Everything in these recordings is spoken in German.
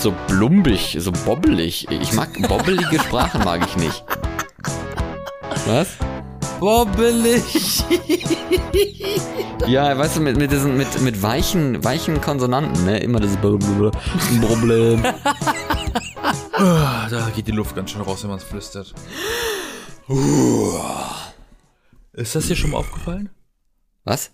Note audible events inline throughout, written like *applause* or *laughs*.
so blumbig, so bobbelig. Ich mag bobbelige Sprache mag ich nicht. Was? Bobbelig. *laughs* Ja, weißt du, mit, mit diesen, mit, mit weichen, weichen Konsonanten, ne? Immer das Problem. Ah, da geht die Luft ganz schön raus, wenn man es flüstert. Ist das dir schon mal aufgefallen? Was?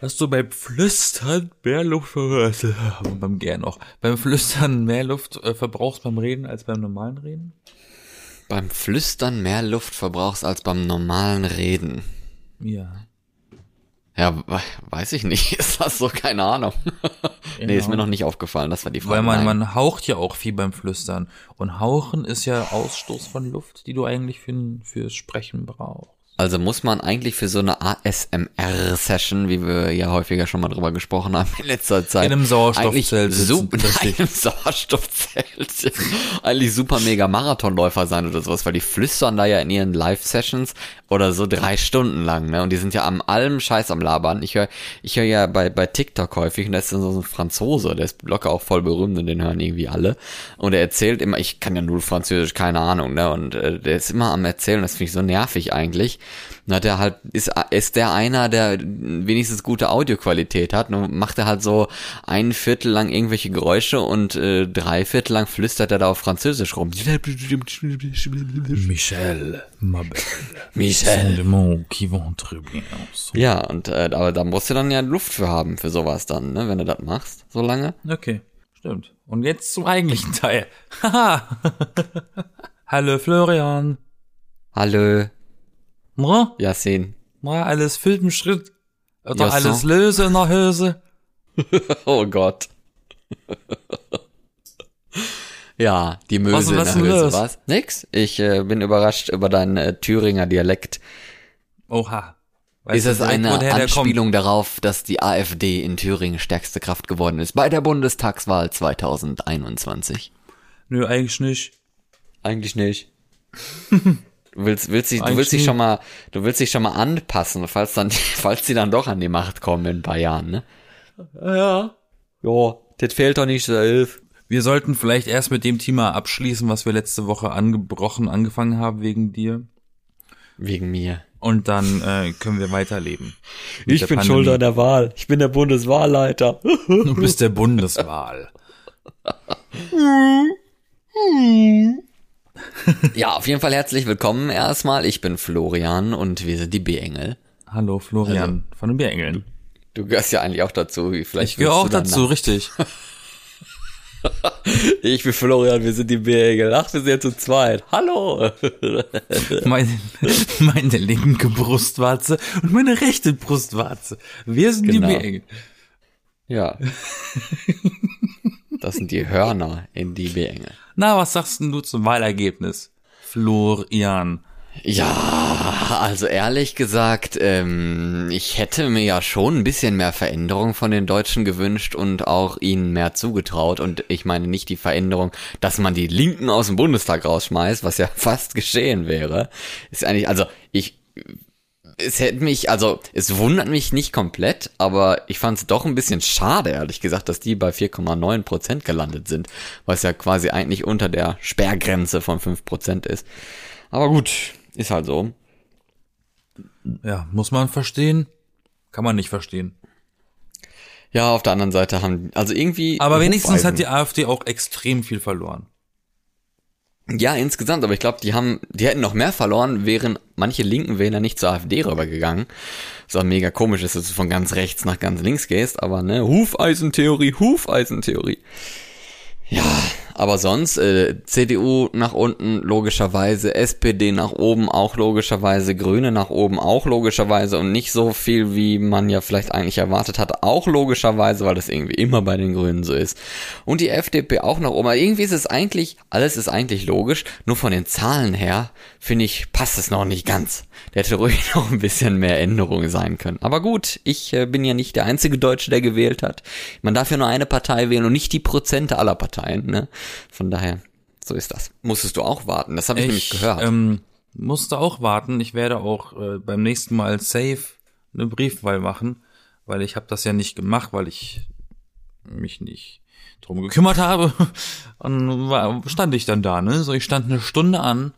Dass du beim Flüstern mehr Luft verbrauchst, *laughs* beim Gern auch, beim Flüstern mehr Luft äh, verbrauchst beim Reden als beim normalen Reden? Beim Flüstern mehr Luft verbrauchst als beim normalen Reden. Ja. Ja, we- weiß ich nicht. *laughs* Ist das so? Keine Ahnung. *laughs* Nee, ist mir noch nicht aufgefallen. Das war die Frage. Weil man, man haucht ja auch viel beim Flüstern. Und hauchen ist ja Ausstoß von Luft, die du eigentlich für, fürs Sprechen brauchst. Also muss man eigentlich für so eine ASMR-Session, wie wir ja häufiger schon mal drüber gesprochen haben in letzter Zeit. In einem Sauerstoffzelt super, *laughs* in einem Sauerstoffzelt. eigentlich super mega Marathonläufer sein oder sowas, weil die flüstern da ja in ihren Live-Sessions oder so drei Stunden lang, ne? Und die sind ja am allem Scheiß am Labern. Ich höre ich höre ja bei, bei TikTok häufig und da ist dann so ein Franzose, der ist locker auch voll berühmt und den hören irgendwie alle. Und er erzählt immer, ich kann ja null Französisch, keine Ahnung, ne? Und äh, der ist immer am Erzählen, das finde ich so nervig eigentlich. Und hat er halt, ist, ist der einer, der wenigstens gute Audioqualität hat, und macht er halt so ein Viertel lang irgendwelche Geräusche und äh, drei Viertel lang flüstert er da auf Französisch rum. Michel, ma belle. *laughs* Michel. Mots qui vont très bien ensemble. Ja, und äh, aber da musst du dann ja Luft für haben für sowas dann, ne, wenn du das machst, so lange. Okay, stimmt. Und jetzt zum eigentlichen Teil. Haha. *laughs* Hallo Florian. Hallo, Na, Yasin. na, alles füllt im Schritt. Oder Ja, so. alles löse in der Hose. Oh Gott. Ja, die Möse Was- in was der denn Hülse, was? Nix. Ich äh, bin überrascht über deinen äh, Thüringer Dialekt. Oha. Weißt Ist es eine der? Anspielung darauf, dass die AfD in Thüringen stärkste Kraft geworden ist bei der Bundestagswahl 2021? Nö, eigentlich nicht. Eigentlich nicht. Du *laughs* willst, willst dich, du willst dich schon mal, du willst dich schon mal anpassen, falls dann, *laughs* falls die dann doch an die Macht kommen in ein paar Jahren, ne? Ja. Jo, das fehlt doch nicht so elf. Wir sollten vielleicht erst mit dem Thema abschließen, was wir letzte Woche angebrochen angefangen haben wegen dir. Wegen mir. Und dann äh, können wir weiterleben. Ich bin Pandemie. schuld an der Wahl. Ich bin der Bundeswahlleiter. Du bist der Bundeswahl. *laughs* ja, auf jeden Fall herzlich willkommen erstmal. Ich bin Florian und wir sind die B-Engel. Hallo Florian von den Bierengeln. Du gehörst ja eigentlich auch dazu. Vielleicht Ich gehöre auch dazu, richtig. *laughs* Ich bin Florian, wir sind die B-Engel. Ach, wir sind ja zu zweit. Hallo. meine, meine linke Brustwarze und meine rechte Brustwarze. Wir sind Genau. die Bierengel. ja. Das sind die Hörner in die B-Engel. Na, was sagst denn du zum Wahlergebnis? Florian. Ja, also ehrlich gesagt, ähm, ich hätte mir ja schon ein bisschen mehr Veränderung von den Deutschen gewünscht und auch ihnen mehr zugetraut. Und ich meine nicht die Veränderung, dass man die Linken aus dem Bundestag rausschmeißt, was ja *laughs* fast geschehen wäre. Ist eigentlich, also ich, es hätte mich, also es wundert mich nicht komplett, aber ich fand es doch ein bisschen schade, ehrlich gesagt, dass die bei 4,9 Prozent gelandet sind, was ja quasi eigentlich unter der Sperrgrenze von 5 Prozent ist. Aber gut, ist halt so. Ja, muss man verstehen? Kann man nicht verstehen. Ja, auf der anderen Seite haben, also irgendwie. Aber wenigstens hat die AfD auch extrem viel verloren. Ja, insgesamt, aber ich glaube, die haben, die hätten noch mehr verloren, wären manche linken Wähler nicht zur AfD rübergegangen. Was auch mega komisch ist, dass du von ganz rechts nach ganz links gehst, aber ne, Hufeisentheorie, Hufeisentheorie. Ja, aber sonst, äh, CDU nach unten logischerweise, SPD nach oben auch logischerweise, Grüne nach oben auch logischerweise und nicht so viel, wie man ja vielleicht eigentlich erwartet hat, auch logischerweise, weil das irgendwie immer bei den Grünen so ist. Und die FDP auch nach oben. Aber irgendwie ist es eigentlich, alles ist eigentlich logisch, nur von den Zahlen her, finde ich, passt es noch nicht ganz. Da hätte ruhig *laughs* noch ein bisschen mehr Änderung sein können. Aber gut, ich äh, bin ja nicht der einzige Deutsche, der gewählt hat. Man darf ja nur eine Partei wählen und nicht die Prozente aller Parteien, ne? Von daher, so ist das. Musstest du auch warten, das habe ich, nämlich gehört. Ähm, musste auch warten. Ich werde auch äh, beim nächsten Mal safe eine Briefwahl machen, weil ich habe das ja nicht gemacht, weil ich mich nicht drum gekümmert habe. *laughs* Und war, stand ich dann da, ne? So, ich stand eine Stunde an,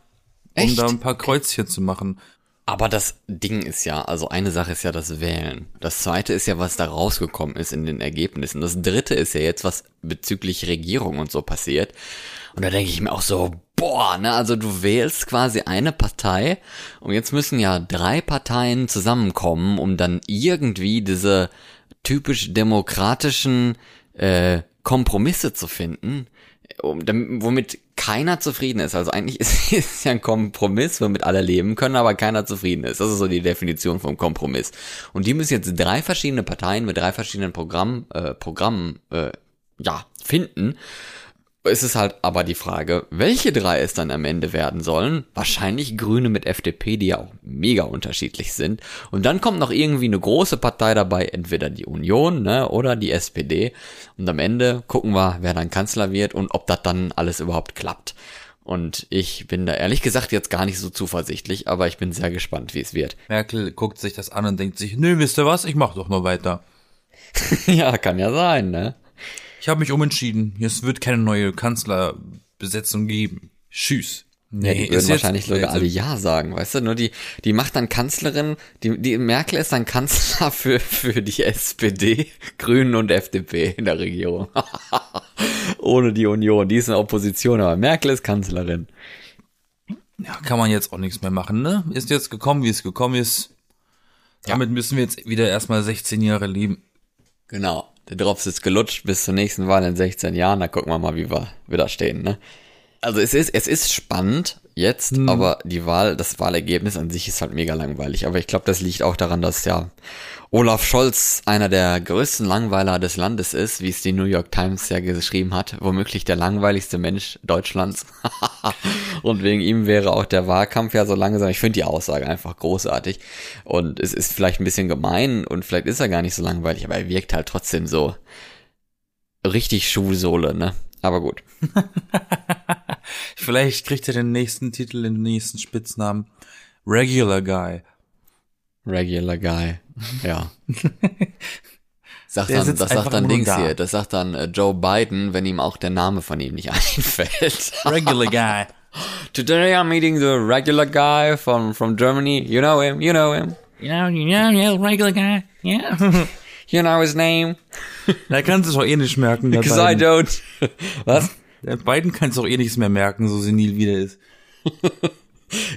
um Echt? da ein paar Kreuzchen zu machen. Aber das Ding ist ja, also eine Sache ist ja das Wählen. Das zweite ist ja, was da rausgekommen ist in den Ergebnissen. Das dritte ist ja jetzt, was bezüglich Regierung und so passiert. Und da denke ich mir auch so, boah, ne, also du wählst quasi eine Partei und jetzt müssen ja drei Parteien zusammenkommen, um dann irgendwie diese typisch demokratischen äh, Kompromisse zu finden, um, damit, womit keiner zufrieden ist. Also eigentlich *laughs* ist es ja ein Kompromiss, womit alle leben können, aber keiner zufrieden ist. Das ist so die Definition vom Kompromiss. Und die müssen jetzt drei verschiedene Parteien mit drei verschiedenen Programm, äh, Programmen äh, ja, finden. Es ist halt aber die Frage, welche drei es dann am Ende werden sollen. Wahrscheinlich Grüne mit FDP, die ja auch mega unterschiedlich sind. Und dann kommt noch irgendwie eine große Partei dabei, entweder die Union ne, oder die SPD. Und am Ende gucken wir, wer dann Kanzler wird und ob das dann alles überhaupt klappt. Und ich bin da ehrlich gesagt jetzt gar nicht so zuversichtlich, aber ich bin sehr gespannt, wie es wird. Merkel guckt sich das an und denkt sich, nö, wisst ihr was, ich mach doch nur weiter. *laughs* ja, kann ja sein, ne? Ich habe mich umentschieden. Es wird keine neue Kanzlerbesetzung geben. Tschüss. Ja, die würden wahrscheinlich sogar alle Ja sagen, weißt du? Nur die, die macht dann Kanzlerin, die, die Merkel ist dann Kanzler *laughs* für, für die SPD, Grünen und FDP in der Regierung. *laughs* Ohne die Union, die ist in der Opposition, aber Merkel ist Kanzlerin. Ja, kann man jetzt auch nichts mehr machen, ne? Ist jetzt gekommen, wie es gekommen ist. Damit müssen wir jetzt wieder erstmal 16 Jahre leben. Genau. Der Drops ist gelutscht bis zur nächsten Wahl in 16 Jahren. Da gucken wir mal, wie wir wieder stehen, ne? Also es ist, es ist spannend jetzt, Hm. aber die Wahl, das Wahlergebnis an sich ist halt mega langweilig. Aber ich glaube, das liegt auch daran, dass ja Olaf Scholz einer der größten Langweiler des Landes ist, wie es die New York Times ja geschrieben hat. Womöglich der langweiligste Mensch Deutschlands. *laughs* Und wegen ihm wäre auch der Wahlkampf ja so langsam. Ich finde die Aussage einfach großartig. Und es ist vielleicht ein bisschen gemein und vielleicht ist er gar nicht so langweilig, aber er wirkt halt trotzdem so richtig Schuhsohle, ne? Aber gut. *laughs* Vielleicht kriegt er den nächsten Titel, den nächsten Spitznamen. Regular Guy. Regular Guy. Ja. *laughs* Sagt dann, das sagt dann Dings da. hier, das sagt dann äh, Joe Biden, wenn ihm auch der Name von ihm nicht *laughs* einfällt. Regular *laughs* Guy. Today I'm meeting the regular guy from, from Germany. You know him, you know him. Ja, ja, ja, regular guy. Ja. You know his name. Da kannst du es auch eh nicht merken. Because I Biden. don't. Was? Der Biden kannst du auch eh nichts mehr merken, so senil wie der ist.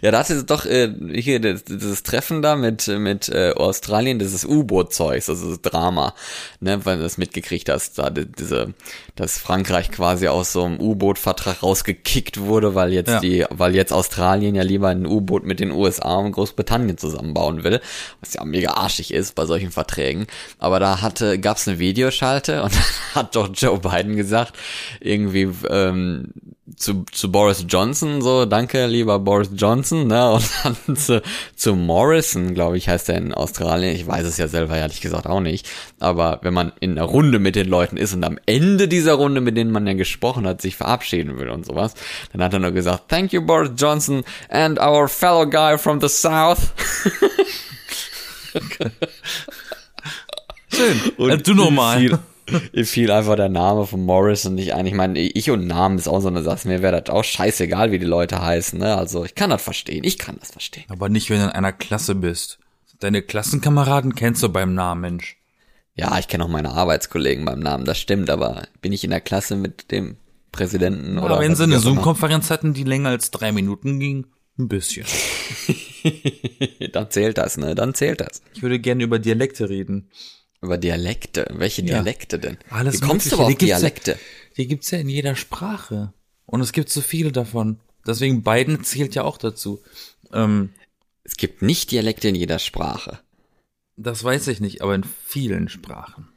Ja, da hatte doch äh, hier das, dieses Treffen da mit mit äh, Australien, dieses U-Boot-Zeugs, also das Drama, ne, weil du das mitgekriegt hast, da die- diese, dass Frankreich quasi aus so einem U-Boot-Vertrag rausgekickt wurde, weil jetzt Ja. die, weil jetzt Australien ja lieber ein U-Boot mit den USA und Großbritannien zusammenbauen will, was ja mega arschig ist bei solchen Verträgen. Aber da hatte, gab's eine Videoschalte und *laughs* hat doch Joe Biden gesagt, irgendwie ähm, zu, zu Boris Johnson, so, danke, lieber Boris Johnson, ne, *laughs* und dann zu, zu Morrison, glaube ich, heißt er in Australien, ich weiß es ja selber ehrlich gesagt auch nicht, aber wenn man in einer Runde mit den Leuten ist und am Ende dieser Runde, mit denen man ja gesprochen hat, sich verabschieden will und sowas, dann hat er nur gesagt, thank you Boris Johnson and our fellow guy from the south. Schön. *laughs* Und Äh, du nochmal. Fiel, einfach der Name von Morrison nicht ein. Ich meine, ich und Namen ist auch so eine Sache. Mir wäre das auch scheißegal, wie die Leute heißen. Ne? Also ich kann das verstehen. Ich kann das verstehen. Aber nicht, wenn du in einer Klasse bist. Deine Klassenkameraden kennst du beim Namen, Mensch. Ja, ich kenne auch meine Arbeitskollegen beim Namen. Das stimmt. Aber bin ich in der Klasse mit dem Präsidenten Oder oder wenn sie eine? Zoom-Konferenz hatten, die länger als drei Minuten ging, ein bisschen. *laughs* Dann zählt das, ne? Dann zählt das. Ich würde gerne über Dialekte reden. Über Dialekte. Welche Ja. Dialekte denn? Alles wie kommst du aber auf Die gibt's ja- Dialekte? Die gibt's ja in jeder Sprache. Und es gibt so viele davon. Deswegen Biden zählt ja auch dazu. Ähm, Es gibt nicht Dialekte in jeder Sprache. das weiß ich nicht, aber in vielen Sprachen.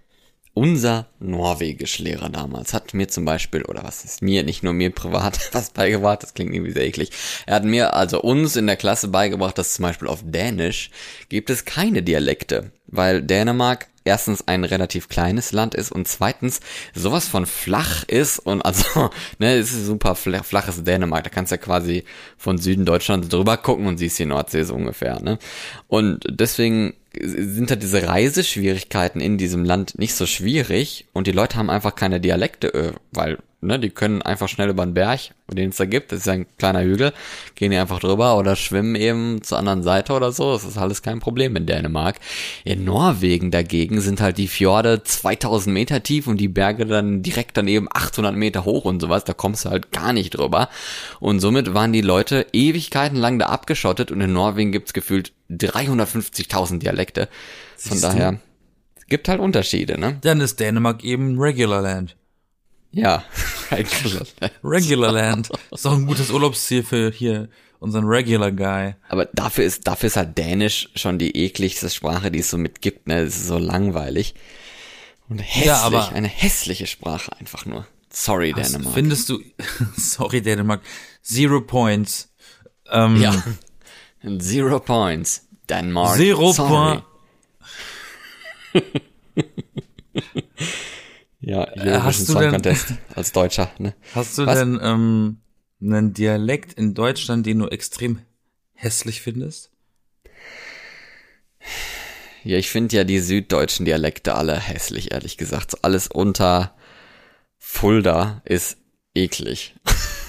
Unser Norwegischlehrer damals hat mir zum Beispiel, oder was ist mir, nicht nur mir privat, *laughs* was beigebracht, das klingt irgendwie sehr eklig. Er hat mir, also uns in der Klasse beigebracht, dass zum Beispiel auf Dänisch gibt es keine Dialekte, weil Dänemark erstens ein relativ kleines Land ist und zweitens sowas von flach ist und also, *laughs* ne, es ist super fla- flaches Dänemark, da kannst du ja quasi von Süden Deutschlands drüber gucken und siehst die Nordsee so ungefähr, ne. Und deswegen sind halt diese Reiseschwierigkeiten in diesem Land nicht so schwierig und die Leute haben einfach keine Dialekte, äh, weil ne, die können einfach schnell über den Berg, den es da gibt, das ist ja ein kleiner Hügel, gehen die einfach drüber oder schwimmen eben zur anderen Seite oder so, das ist alles kein Problem in Dänemark. In Norwegen dagegen sind halt die Fjorde 2000 Meter tief und die Berge dann direkt daneben 800 Meter hoch und sowas, da kommst du halt gar nicht drüber und somit waren die Leute Ewigkeiten lang da abgeschottet und in Norwegen gibt's gefühlt 350.000 Dialekte. Von Siehst du? daher gibt halt Unterschiede, ne? Dann ist Dänemark eben Regular Land. Ja. Regular Land. Ist doch ein gutes Urlaubsziel für hier unseren Regular Guy. Aber dafür ist, dafür ist halt Dänisch schon die ekligste Sprache, die es so mitgibt, ne? Es ist so langweilig. Und hässlich, Ja, aber- eine hässliche Sprache einfach nur. Sorry, Was Dänemark. Findest du, *laughs* sorry Dänemark, Zero Points. Ähm, ja. Zero points. Denmark. Zero sorry. *laughs* Ja, Äh, Eurovision hast du Song denn- Contest als Deutscher, ne? Hast du Was? denn ähm, einen Dialekt in Deutschland, den du extrem hässlich findest? Ja, ich finde ja die süddeutschen Dialekte alle hässlich, ehrlich gesagt. So alles unter Fulda ist eklig.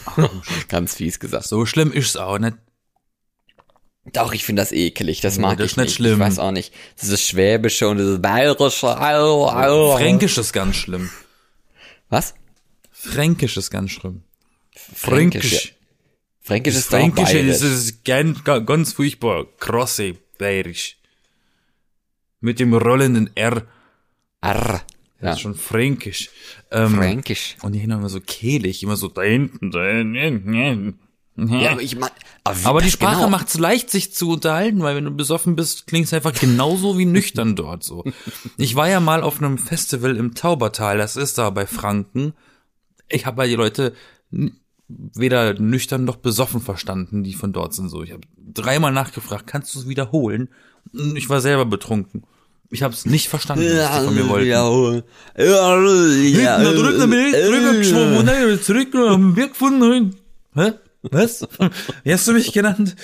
*laughs* Ganz fies gesagt. So schlimm ist's auch nicht. Doch, ich finde das ekelig. Das Nee, mag das ich ist nicht schlimm. Ich weiß auch nicht. Dieses Schwäbische und dieses Bayerische. Au, au. Fränkisch ist ganz schlimm. Was? Fränkisch ist ganz schlimm. Fränkisch. Fränkisch. Fränkisch Das ist Fränkische bayerisch. ist, ist ganz, ganz furchtbar. Krosse bayerisch. Mit dem rollenden R. Arr. Das Ja. ist schon fränkisch. Ähm, Fränkisch. Und die hin immer so kehlig, immer so da hinten, da hinten. Ja, aber ich mag. Aber, Aber die Sprache genau- macht's leicht, sich zu unterhalten, weil wenn du besoffen bist, klingt's einfach genauso wie nüchtern dort so. *laughs* Ich war ja mal auf einem Festival im Taubertal, das ist da bei Franken. Ich habe halt die Leute weder nüchtern noch besoffen verstanden, die von dort sind so. Ich habe dreimal nachgefragt, kannst du es wiederholen? Ich war selber betrunken. Ich habe es nicht verstanden, was die von mir wollten. Ja, ja, ja, Na, drück na Bild, äh, rübergeschwommen und dann wieder zurück und am Berg gefunden. Hä? Was? Wie hast du mich genannt?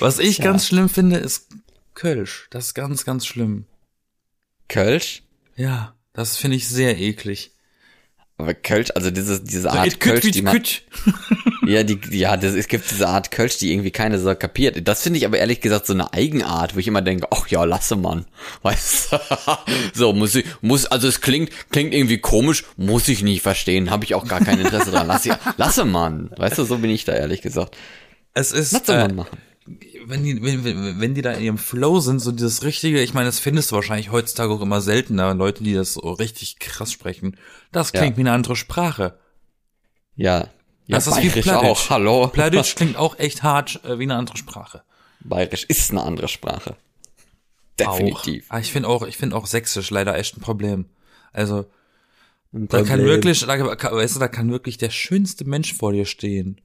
Was ich ganz schlimm finde, ist Kölsch. Das ist ganz, ganz schlimm. Kölsch? Ja, das finde ich sehr eklig. Aber Kölsch, also diese, diese Art küt, Kölsch, die man. Ja, die, ja, das, es gibt diese Art Kölsch, die irgendwie keine so kapiert. Das finde ich aber ehrlich gesagt so eine Eigenart, wo ich immer denke, ach ja, lasse man. *laughs* Weißt du? So, muss ich, muss, also es klingt, klingt irgendwie komisch, muss ich nicht verstehen, habe ich auch gar kein Interesse dran. Lass, *laughs* lasse man. Weißt du, so bin ich da ehrlich gesagt. Es ist, Lasse äh, man machen. wenn die, wenn, wenn, wenn die da in ihrem Flow sind, so dieses richtige, ich meine, das findest du wahrscheinlich heutzutage auch immer seltener, Leute, die das so richtig krass sprechen. Das klingt Ja. wie eine andere Sprache. Ja. Ja, Das ist wie Bayerisch auch, hallo. *laughs* Plattdeutsch klingt auch echt hart äh, wie eine andere Sprache. Bayerisch ist eine andere Sprache. Definitiv. Auch. Ah, ich finde auch, ich finde auch Sächsisch leider echt ein Problem. Also, Ein da kann Problem. wirklich, da, kann- weißt du, da kann wirklich der schönste Mensch vor dir stehen.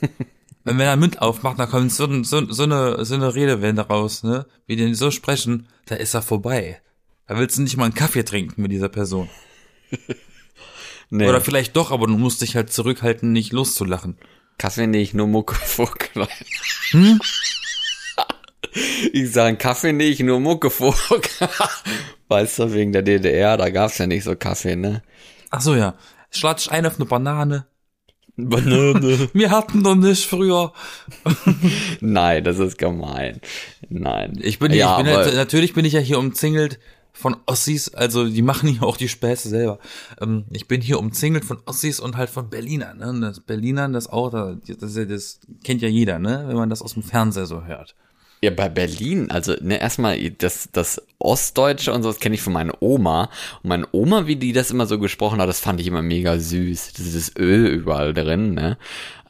*laughs* Wenn er Mund aufmacht, da kommt so, so, so eine, so eine Redewende raus, ne? Wie die so sprechen, da ist er vorbei. Da willst du nicht mal einen Kaffee trinken mit dieser Person. *laughs* Nee. Oder vielleicht doch, aber du musst dich halt zurückhalten, nicht loszulachen. Kaffee nicht, nur Muckefuck. *laughs* Hm? Ich sage Kaffee nicht, nur Muckefuck. *laughs* Weißt du, wegen der DDR, da gab's ja nicht so Kaffee, ne? Ach so, ja. Schlatsch ein auf eine Banane. Banane. *laughs* Wir hatten doch nicht früher. Nein, das ist gemein. Nein. Ich bin, ja, ich bin halt, natürlich bin ich ja hier umzingelt von Ossis, also die machen hier auch die Späße selber. Ähm, ich bin hier umzingelt von Ossis und halt von Berlinern. Ne? Und Das Berlinern, das auch, das, das, das kennt ja jeder, ne? wenn man das aus dem Fernseher so hört. ja, bei Berlin, also ne, erstmal das, das Ostdeutsche und so, das kenne ich von meiner Oma. Und meine Oma, wie die das immer so gesprochen hat, das fand ich immer mega süß. Das ist das Öl überall drin, ne?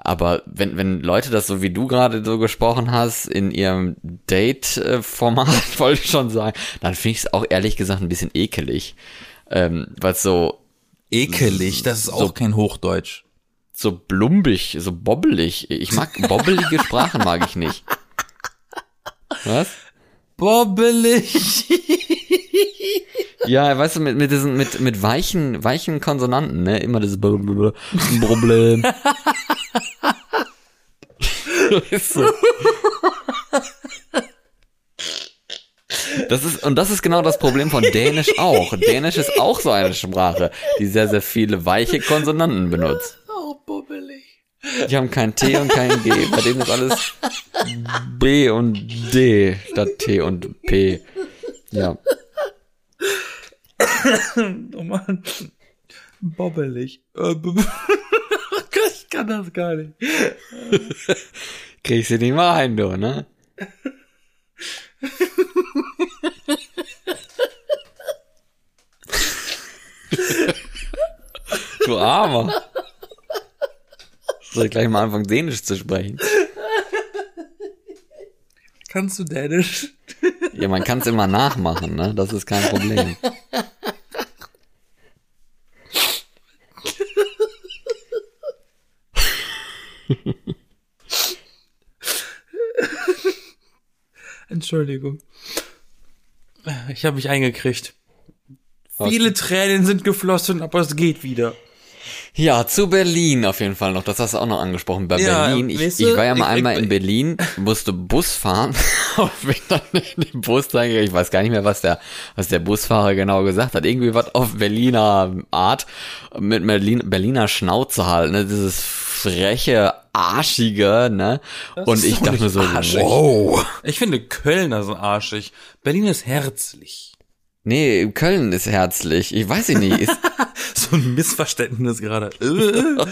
Aber wenn, wenn Leute das so wie du gerade so gesprochen hast, in ihrem Date-Format, wollte ich schon sagen, dann finde ich es auch ehrlich gesagt ein bisschen ekelig. Ähm, weil so, Ekelig, das ist auch So- kein Hochdeutsch. so blumbig, so bobbelig. Ich mag bobbelige Sprachen mag ich nicht. Was? Bobbelig. Ja, weißt du, mit, mit diesen, mit, mit weichen, weichen Konsonanten, ne? Immer das Problem. *laughs* ist so. Das ist, und das ist genau das Problem von Dänisch auch. Dänisch ist auch so eine Sprache, die sehr, sehr viele weiche Konsonanten benutzt. Oh, bubbelig. Die haben kein T und kein G. Bei denen ist alles B und D statt T und P. Ja. Oh Mann. Bobbelig. *laughs* *laughs* Ich kann das gar nicht. *laughs* Kriegst du nicht mal ein, du, ne? du Armer. Soll ich gleich mal anfangen, Dänisch zu sprechen? Kannst du Dänisch? Ja, man kann es immer nachmachen, ne? Das ist kein Problem. *laughs* *laughs* Entschuldigung. Ich habe mich eingekriegt. Viele Tränen sind geflossen, aber es geht wieder. Ja, zu Berlin auf jeden Fall noch. Das hast du auch noch angesprochen. Bei Ja, Berlin. Ich, weißt du, ich war ja mal ich- einmal ich- in Berlin, musste Bus fahren. *laughs* und bin dann in den Bus reingegangen. Ich weiß gar nicht mehr, was der, was der Busfahrer genau gesagt hat. Irgendwie was auf Berliner Art mit Berlin, Berliner Schnauze halt. Ne? Dieses freche, arschige, ne? und ist ich dachte mir so, arschig. wow. Ich finde Kölner so arschig. Berlin ist herzlich. Nee, Köln ist herzlich. Ich weiß ich nicht. *laughs* So ein Missverständnis gerade. Äh.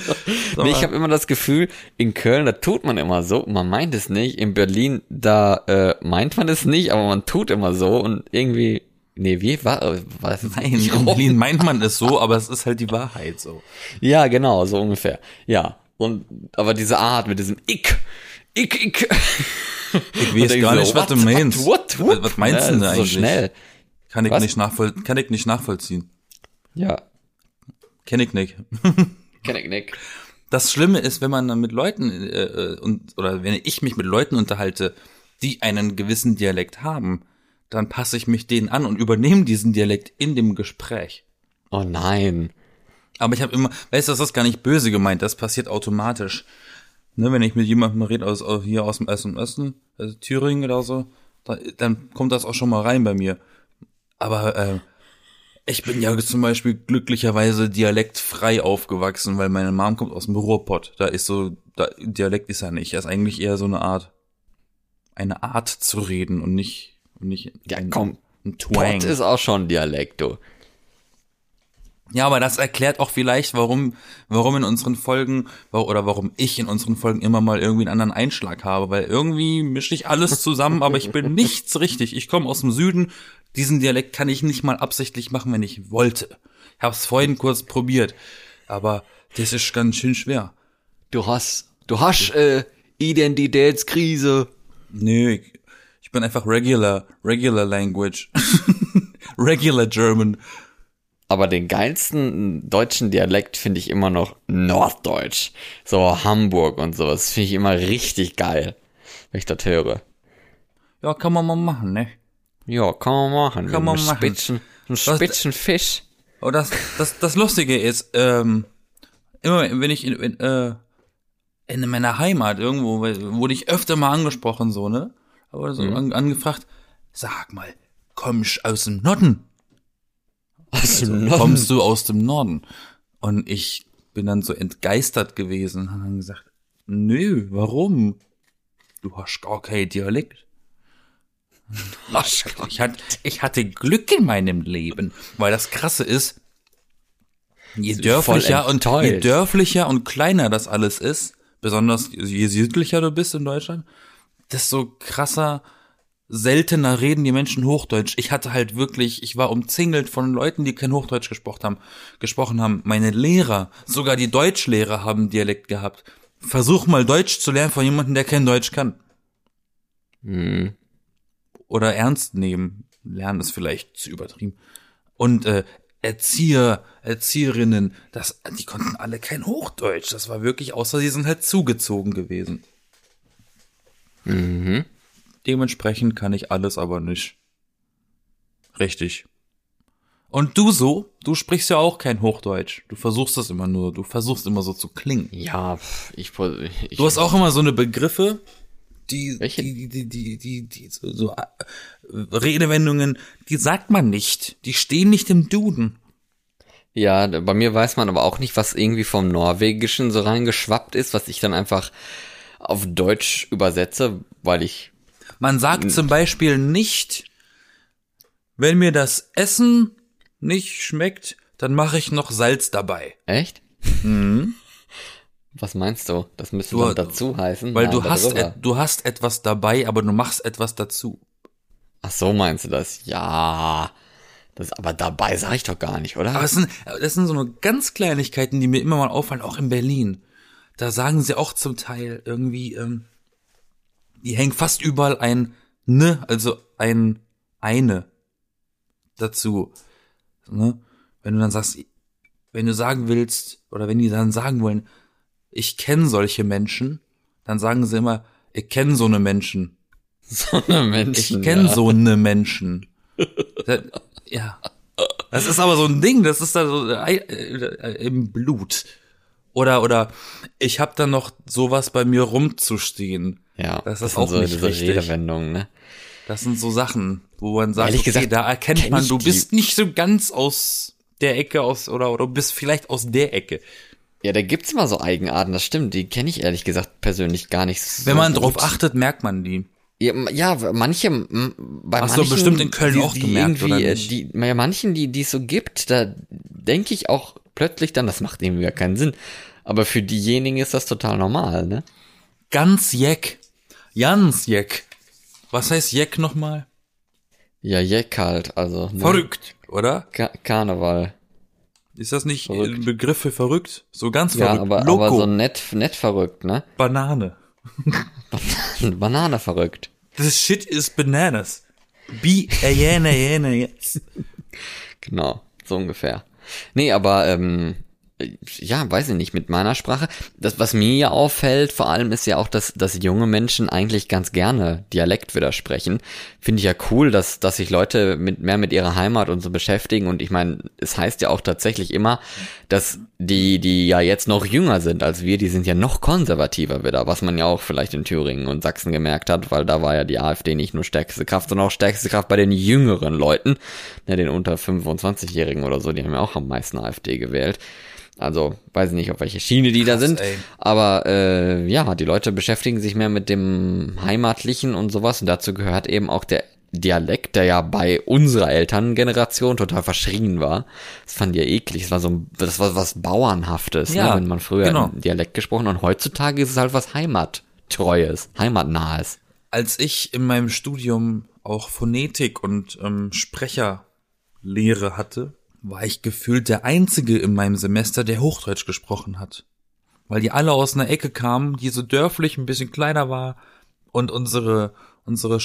*laughs* Nee, ich habe immer das Gefühl, in Köln, da tut man immer so, man meint es nicht. In Berlin, da äh, meint man es nicht, aber man tut immer so und irgendwie, nee, wie war, äh, war das jetzt Nein, in? Berlin meint man es so, aber es ist halt die Wahrheit so. Ja, genau, so ungefähr. Ja, und aber diese Art mit diesem Ick, Ick, Ick. Ich weiß *laughs* gar nicht, was du meinst. What, what, Was- was meinst du denn ja, eigentlich? So schnell. Kann ich Was? nicht nachvoll kann ich nicht nachvollziehen. Ja, Kenn ich nicht. *laughs* kenn ich nicht. Das Schlimme ist, wenn man dann mit Leuten äh, äh, und oder wenn ich mich mit Leuten unterhalte, die einen gewissen Dialekt haben, dann passe ich mich denen an und übernehme diesen Dialekt in dem Gespräch. Oh nein. Aber ich habe immer, weißt du, das ist gar nicht böse gemeint, das passiert automatisch. Ne, wenn ich mit jemandem rede aus, aus hier aus dem Essen Osten, also Thüringen oder so, da, dann kommt das auch schon mal rein bei mir. Aber äh, ich bin ja zum Beispiel glücklicherweise dialektfrei aufgewachsen, weil meine Mom kommt aus dem Ruhrpott. Da ist so, da, Dialekt ist ja nicht. Er ist eigentlich eher so eine Art, eine Art zu reden und nicht, und nicht Ja, ein, komm. ein Twang. Pott ist auch schon Dialekt, du. Ja, aber das erklärt auch vielleicht, warum, warum in unseren Folgen, oder warum ich in unseren Folgen immer mal irgendwie einen anderen Einschlag habe, weil irgendwie mische ich alles zusammen, aber ich bin *laughs* nichts richtig. Ich komme aus dem Süden, diesen Dialekt kann ich nicht mal absichtlich machen, wenn ich wollte. Ich habe es vorhin kurz probiert, aber das ist ganz schön schwer. Du hast, du hast äh, Identitätskrise. Nö, ich, ich bin einfach regular, regular language. *laughs* regular German. Aber den geilsten deutschen Dialekt finde ich immer noch Norddeutsch. So Hamburg und sowas. Finde ich immer richtig geil, wenn ich das höre. Ja, kann man mal machen, ne? Ja, kann man machen. Kann man machen. Spitzen, einen spitzen Fisch. Aber das, das, das Lustige ist, ähm, immer wenn ich in, in, äh, in meiner Heimat irgendwo, wurde ich öfter mal angesprochen, so, ne? Aber so an, angefragt, sag mal, kommst aus dem Norden? Aus dem Also, Norden. Kommst du aus dem Norden? Und ich bin dann so entgeistert gewesen und hab dann gesagt, nö, warum? Du hast gar kein Dialekt. *laughs* Ich hatte, ich hatte Glück in meinem Leben, weil das Krasse ist, je dörflicher und je dörflicher und kleiner das alles ist, besonders je südlicher du bist in Deutschland, desto krasser, seltener reden die Menschen Hochdeutsch. Ich hatte halt wirklich, ich war umzingelt von Leuten, die kein Hochdeutsch gesprochen haben, gesprochen haben. Meine Lehrer, sogar die Deutschlehrer haben Dialekt gehabt. Versuch mal Deutsch zu lernen von jemandem, der kein Deutsch kann Hm. oder ernst nehmen. Lernen ist vielleicht zu übertrieben. Und äh, Erzieher, Erzieherinnen, das, die konnten alle kein Hochdeutsch. Das war wirklich, außer sie sind halt zugezogen gewesen. Mhm. Dementsprechend kann ich alles aber nicht. Richtig. Und du so, du sprichst ja auch kein Hochdeutsch. Du versuchst das immer nur, du versuchst immer so zu klingen. Ja, ich, ich Du hast auch immer so eine Begriffe, Die, Welche? die, die, die, die, die, so, so äh, Redewendungen, die sagt man nicht. Die stehen nicht im Duden. Ja, bei mir weiß man aber auch nicht, was irgendwie vom Norwegischen so reingeschwappt ist, was ich dann einfach auf Deutsch übersetze, weil ich. Man sagt zum Beispiel nicht, wenn mir das Essen nicht schmeckt, dann mache ich noch Salz dabei. Echt? Was meinst du? Das müsste Mhm. Du- dann dazu heißen. Weil Nein, du hast, et, du hast etwas dabei, aber du machst etwas dazu. Ach so meinst du das? Ja. Das, aber dabei sag ich doch gar nicht, oder? Aber es sind, das sind so nur ganz Kleinigkeiten, die mir immer mal auffallen, auch in Berlin. Da sagen sie auch zum Teil irgendwie, ähm, die hängen fast überall ein ne, also ein eine dazu. Ne? Wenn du dann sagst, wenn du sagen willst, oder wenn die dann sagen wollen, ich kenne solche Menschen, dann sagen sie immer, ich kenne so ne Menschen. *laughs* so eine Ich Menschen. kenne ja. so ne Menschen. *laughs* Das, ja. Das ist aber so ein Ding, das ist da so äh, äh, im Blut. Oder oder ich habe dann noch sowas bei mir rumzustehen. Ja, Das ist sind auch so nicht diese richtig. Ne? Das sind so Sachen, wo man sagt, Ehrlich okay, gesagt, da erkennt kenn man, du die- bist nicht so ganz aus der Ecke aus oder oder du bist vielleicht aus der Ecke. Ja, da gibt's immer so Eigenarten, das stimmt. Die kenne ich ehrlich gesagt persönlich gar nicht so Wenn man gut. drauf achtet, merkt man die. Ja, ja, manche, bei Hast du manchen, bestimmt in Köln die, auch die gemerkt, irgendwie, oder äh, nicht? Die, ja, manchen, die, die es so gibt, da denke ich auch plötzlich dann, das macht irgendwie gar keinen Sinn. Aber für diejenigen ist das total normal, ne? Ganz jeck. Ganz jeck. Was heißt jeck nochmal? Ja, Jeck halt, also. Ne? Verrückt, oder? Ka Karneval. Ist das nicht Verrückt. ein Begriff für verrückt? So ganz Ja, verrückt. aber, Loco. aber so nett, nett verrückt, ne? Banane. *laughs* Banane verrückt. This shit is bananas. Be a yena yena yes. Genau, so ungefähr. Nee, aber ähm, ja, weiß ich nicht, mit meiner Sprache. Das, was mir ja auffällt, vor allem ist ja auch, dass, dass junge Menschen eigentlich ganz gerne Dialekt wieder sprechen. Finde ich ja cool, dass, dass sich Leute mit, mehr mit ihrer Heimat und so beschäftigen. Und ich meine, es heißt ja auch tatsächlich immer, dass die, die ja jetzt noch jünger sind als wir, die sind ja noch konservativer wieder, was man ja auch vielleicht in Thüringen und Sachsen gemerkt hat, weil da war ja die AfD nicht nur stärkste Kraft, sondern auch stärkste Kraft bei den jüngeren Leuten, ne, den unter 25-Jährigen oder so, die haben ja auch am meisten AfD gewählt. Also, weiß ich nicht, auf welche Schiene die da Krass, sind. ey. Aber äh, ja, die Leute beschäftigen sich mehr mit dem Heimatlichen und sowas. Und dazu gehört eben auch der Dialekt, der ja bei unserer Elterngeneration total verschrien war. Das fand ich ja eklig. Das war so ein, das war was Bauernhaftes, Ja, ne, wenn man früher genau. Dialekt gesprochen hat. Und heutzutage ist es halt was Heimattreues, Heimatnahes. Als ich in meinem Studium auch Phonetik und ähm, Sprecherlehre hatte, war ich gefühlt der Einzige in meinem Semester, der Hochdeutsch gesprochen hat. Weil die alle aus einer Ecke kamen, die so dörflich ein bisschen kleiner war und unsere, unsere,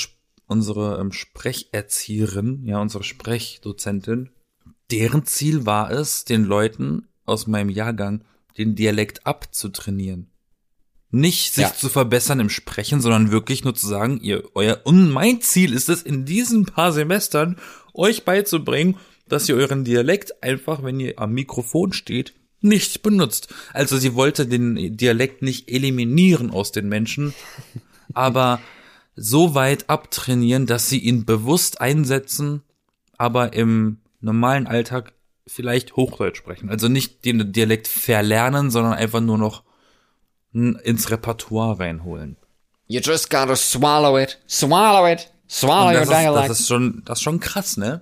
unsere ähm, Sprecherzieherin, ja, unsere Sprechdozentin, deren Ziel war es, den Leuten aus meinem Jahrgang den Dialekt abzutrainieren. Nicht sich Ja. zu verbessern im Sprechen, sondern wirklich nur zu sagen, ihr, euer, und mein Ziel ist es, in diesen paar Semestern euch beizubringen, dass ihr euren Dialekt einfach, wenn ihr am Mikrofon steht, nicht benutzt. Also sie wollte den Dialekt nicht eliminieren aus den Menschen, *laughs* aber so weit abtrainieren, dass sie ihn bewusst einsetzen, aber im normalen Alltag vielleicht Hochdeutsch sprechen. Also nicht den Dialekt verlernen, sondern einfach nur noch ins Repertoire reinholen. You just gotta swallow it, swallow it, swallow your dialect. das ist schon, das ist schon krass, ne?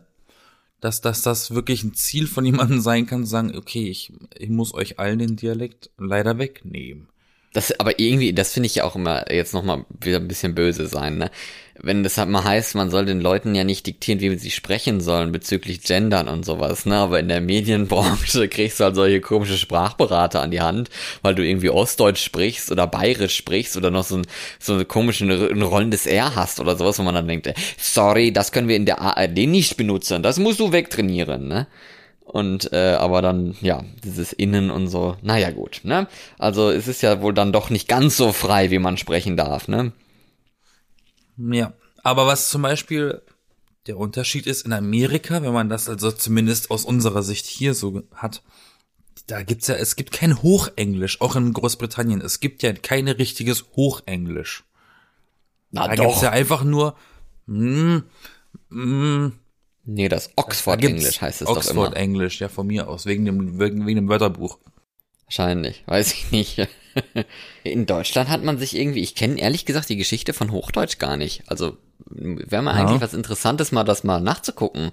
Dass, dass das wirklich ein Ziel von jemandem *laughs* sein kann, zu sagen, okay, ich, ich muss euch allen den Dialekt leider wegnehmen. Das, aber irgendwie, das finde ich ja auch immer jetzt nochmal wieder ein bisschen böse sein, ne? Wenn das halt mal heißt, man soll den Leuten ja nicht diktieren, wie sie sprechen sollen bezüglich Gendern und sowas, ne? Aber in der Medienbranche *laughs* kriegst du halt solche komische Sprachberater an die Hand, weil du irgendwie Ostdeutsch sprichst oder Bayerisch sprichst oder noch so ein, so eine komische ein rollendes R hast oder sowas, wo man dann denkt, sorry, das können wir in der ARD nicht benutzen, das musst du wegtrainieren, ne? Und äh, aber dann, ja, dieses Innen und so, naja gut, ne? Also es ist ja wohl dann doch nicht ganz so frei, wie man sprechen darf, ne? Ja. Aber was zum Beispiel der Unterschied ist in Amerika, wenn man das also zumindest aus unserer Sicht hier so hat, da gibt's ja, es gibt kein Hochenglisch, auch in Großbritannien. Es gibt ja kein richtiges Hochenglisch. Na Da gibt's ja einfach nur, mm, mm, Nee, das da Oxford gibt's Englisch heißt es doch Oxford immer. Englisch, ja, von mir aus, wegen dem, wegen, wegen dem Wörterbuch. Wahrscheinlich, weiß ich nicht. *laughs* In Deutschland hat man sich irgendwie, ich kenne ehrlich gesagt die Geschichte von Hochdeutsch gar nicht. Also wäre mal Ja. eigentlich was Interessantes, mal das mal nachzugucken,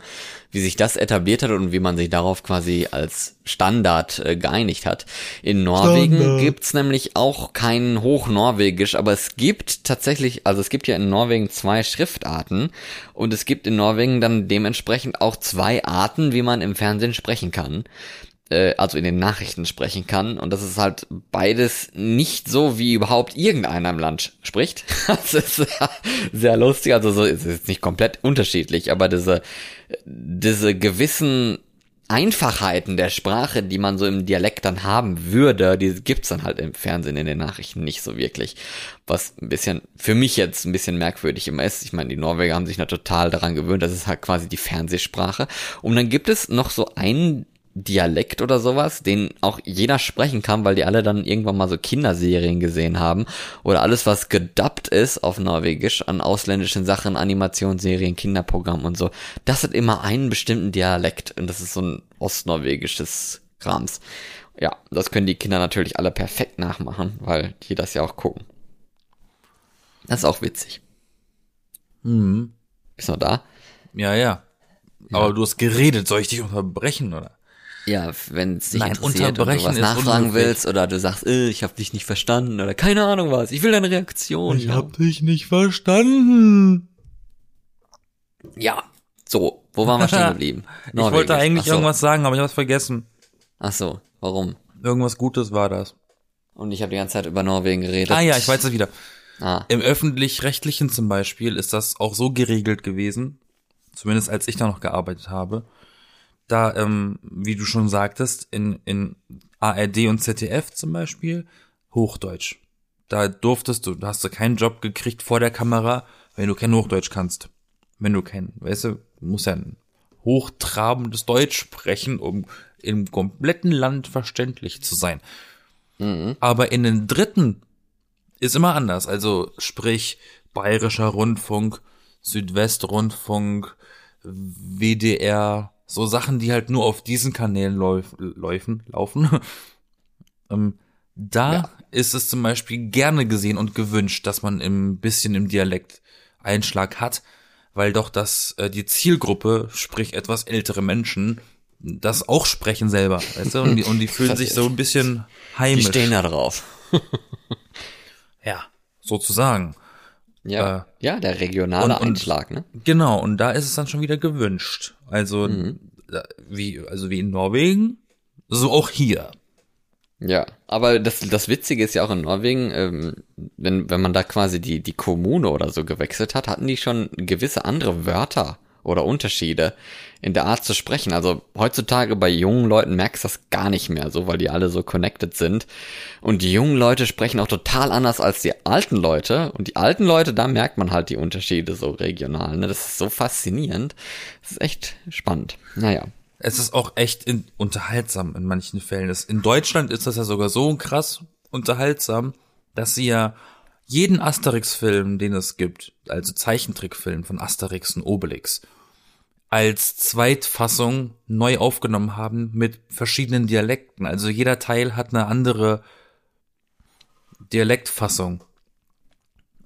wie sich das etabliert hat und wie man sich darauf quasi als Standard äh, geeinigt hat. In Norwegen Standard. gibt's nämlich auch kein Hochnorwegisch, aber es gibt tatsächlich, also es gibt ja in Norwegen zwei Schriftarten und es gibt in Norwegen dann dementsprechend auch zwei Arten, wie man im Fernsehen sprechen kann äh, also in den Nachrichten sprechen kann. Und das ist halt beides nicht so, wie überhaupt irgendeiner im Land spricht. *laughs* Das ist sehr, sehr lustig. Also so es ist jetzt nicht komplett unterschiedlich, aber diese, diese gewissen Einfachheiten der Sprache, die man so im Dialekt dann haben würde, die gibt's dann halt im Fernsehen, in den Nachrichten nicht so wirklich. Was ein bisschen, für mich jetzt ein bisschen merkwürdig immer ist. Ich meine, die Norweger haben sich da total daran gewöhnt, das ist halt quasi die Fernsehsprache. Und dann gibt es noch so einen Dialekt oder sowas, den auch jeder sprechen kann, weil die alle dann irgendwann mal so Kinderserien gesehen haben oder alles, was gedubbt ist auf Norwegisch an ausländischen Sachen, Animationsserien, Kinderprogrammen und so. Das hat immer einen bestimmten Dialekt und das ist so ein ostnorwegisches Krams. Ja, das können die Kinder natürlich alle perfekt nachmachen, weil die das ja auch gucken. Das ist auch witzig. Mhm. Bist du noch da? Ja, ja. Aber du hast geredet, soll ich dich unterbrechen, oder? Ja, wenn es dich Nein, interessiert und du was nachfragen willst oder du sagst, äh, ich habe dich nicht verstanden oder keine Ahnung was, ich will deine Reaktion. ja. dich nicht verstanden. ja, so, wo waren wir stehen *laughs* geblieben? Ich wollte eigentlich so. irgendwas sagen, aber ich hab's vergessen. Ach so, warum? Irgendwas Gutes war das. Und ich habe die ganze Zeit über Norwegen geredet. Ah ja, ich weiß es wieder. Ah, Im öffentlich-rechtlichen zum Beispiel ist das auch so geregelt gewesen, zumindest als ich da noch gearbeitet habe, da, ähm, wie du schon sagtest, in, in ARD und ZDF zum Beispiel, Hochdeutsch. Da durftest du, da hast du keinen Job gekriegt vor der Kamera, wenn du kein Hochdeutsch kannst. Wenn du kein, weißt du, du musst ja ein hochtrabendes Deutsch sprechen, um im kompletten Land verständlich zu sein. Aber in den dritten ist immer anders. Also sprich Bayerischer Rundfunk, Südwestrundfunk, WDR, so Sachen, die halt nur auf diesen Kanälen läuf, laufen, laufen. *laughs* ähm, da Ja. ist es zum Beispiel gerne gesehen und gewünscht, dass man ein bisschen im Dialekt Einschlag hat, weil doch das äh, die Zielgruppe, sprich etwas ältere Menschen, das auch sprechen selber, weißt du, und die, und die *laughs* fühlen sich so ein bisschen die heimisch. stehen da drauf. *laughs* Ja, sozusagen. Ja, Äh, ja, der regionale und- und- Einschlag, ne? Genau, und da ist es dann schon wieder gewünscht. Also da- wie also wie in Norwegen, so auch hier. Ja, aber das, das Witzige ist ja auch in Norwegen, ähm, wenn, wenn man da quasi die, die Kommune oder so gewechselt hat, hatten die schon gewisse andere Wörter oder Unterschiede in der Art zu sprechen. Also heutzutage bei jungen Leuten merkst du das gar nicht mehr so, weil die alle so connected sind. Und die jungen Leute sprechen auch total anders als die alten Leute. Und die alten Leute, da merkt man halt die Unterschiede so regional. Ne? Das ist so faszinierend. Das ist echt spannend. Naja. Es ist auch echt in, unterhaltsam in manchen Fällen. In Deutschland ist das ja sogar so krass unterhaltsam, dass sie ja jeden Asterix-Film, den es gibt, also Zeichentrickfilm von Asterix und Obelix, als Zweitfassung neu aufgenommen haben mit verschiedenen Dialekten. Also jeder Teil hat eine andere Dialektfassung.